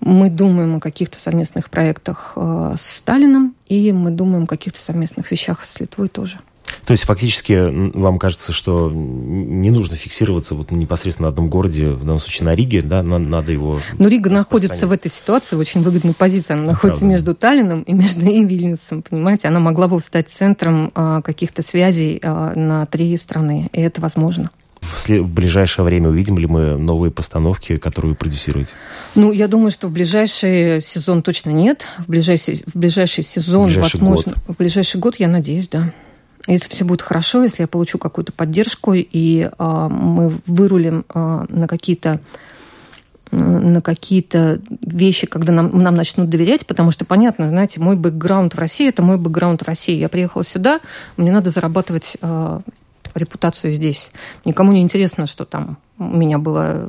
Мы думаем о каких-то совместных проектах э, с Сталином, и мы думаем о каких-то совместных вещах с Литвой тоже.
То есть фактически вам кажется, что не нужно фиксироваться вот непосредственно на одном городе, в данном случае на Риге, да, надо его...
Но Рига находится в этой ситуации в очень выгодной позиции. Она находится Правда. между Таллином и между и Вильнюсом, понимаете? Она могла бы стать центром а, каких-то связей а, на три страны, и это возможно.
В, ближайшее время увидим ли мы новые постановки, которые вы продюсируете?
Ну, я думаю, что в ближайший сезон точно нет. В ближайший, в ближайший сезон, в ближайший возможно, год. в ближайший год, я надеюсь, да. Если все будет хорошо, если я получу какую-то поддержку, и а, мы вырулим а, на какие-то на какие-то вещи, когда нам, нам начнут доверять, потому что, понятно, знаете, мой бэкграунд в России – это мой бэкграунд в России. Я приехала сюда, мне надо зарабатывать а, репутацию здесь. Никому не интересно, что там у меня было,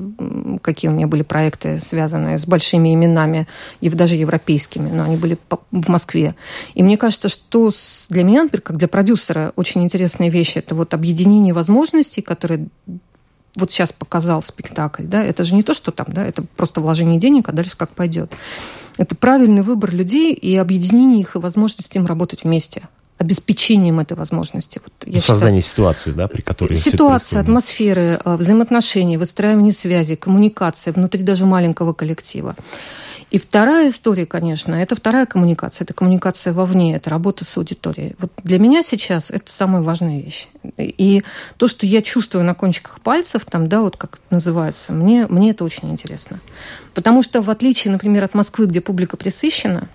какие у меня были проекты, связанные с большими именами, и даже европейскими, но они были в Москве. И мне кажется, что для меня, например, как для продюсера, очень интересная вещь – это вот объединение возможностей, которые вот сейчас показал спектакль, да, это же не то, что там, да, это просто вложение денег, а дальше как пойдет. Это правильный выбор людей и объединение их и возможность им работать вместе обеспечением этой возможности. Вот
я Создание считаю, ситуации, да, при которой
Ситуация, атмосферы, э, взаимоотношения, выстраивание связи, коммуникация внутри даже маленького коллектива. И вторая история, конечно, это вторая коммуникация. Это коммуникация вовне, это работа с аудиторией. Вот для меня сейчас это самая важная вещь. И то, что я чувствую на кончиках пальцев, там, да, вот как это называется, мне, мне это очень интересно. Потому что в отличие, например, от Москвы, где публика пресыщена,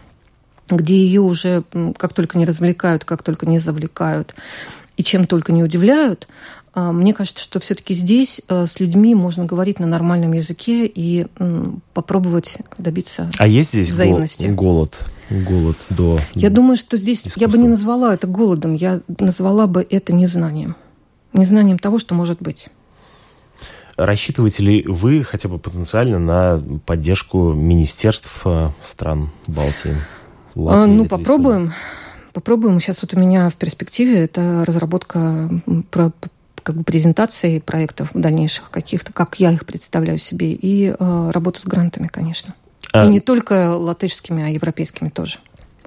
где ее уже как только не развлекают, как только не завлекают и чем только не удивляют, а, мне кажется, что все-таки здесь э, с людьми можно говорить на нормальном языке и попробовать добиться
А есть здесь взаимности. голод? Голод до
Я думаю, что здесь искусства. я бы не назвала это голодом, я назвала бы это незнанием. Незнанием того, что может быть.
Рассчитываете ли вы хотя бы потенциально на поддержку министерств э, стран Балтии?
Латвии, а, ну, попробуем. Попробуем. Сейчас вот у меня в перспективе это разработка про как бы презентации проектов дальнейших каких-то, как я их представляю себе, и э, работа с грантами, конечно. А... И не только латышскими, а европейскими тоже.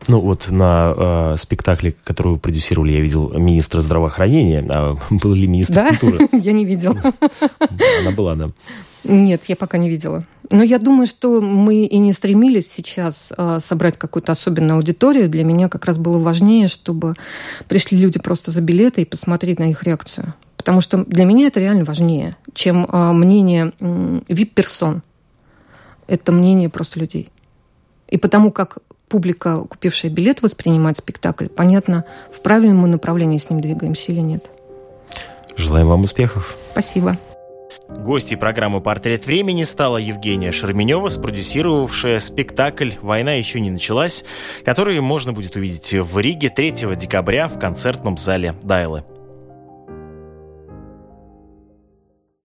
Ну вот на э, спектакле, который вы продюсировали, я видел министра здравоохранения, а был ли министр
да?
культуры?
Я не видела.
Она была, да.
Нет, я пока не видела. Но я думаю, что мы и не стремились сейчас э, собрать какую-то особенную аудиторию. Для меня как раз было важнее, чтобы пришли люди просто за билеты и посмотреть на их реакцию. Потому что для меня это реально важнее, чем э, мнение э, вип-персон. Это мнение просто людей. И потому как публика, купившая билет, воспринимает спектакль, понятно, в правильном мы направлении с ним двигаемся или нет.
Желаем вам успехов.
Спасибо.
Гостьей программы «Портрет времени» стала Евгения Шерменева, спродюсировавшая спектакль «Война еще не началась», который можно будет увидеть в Риге 3 декабря в концертном зале Дайлы.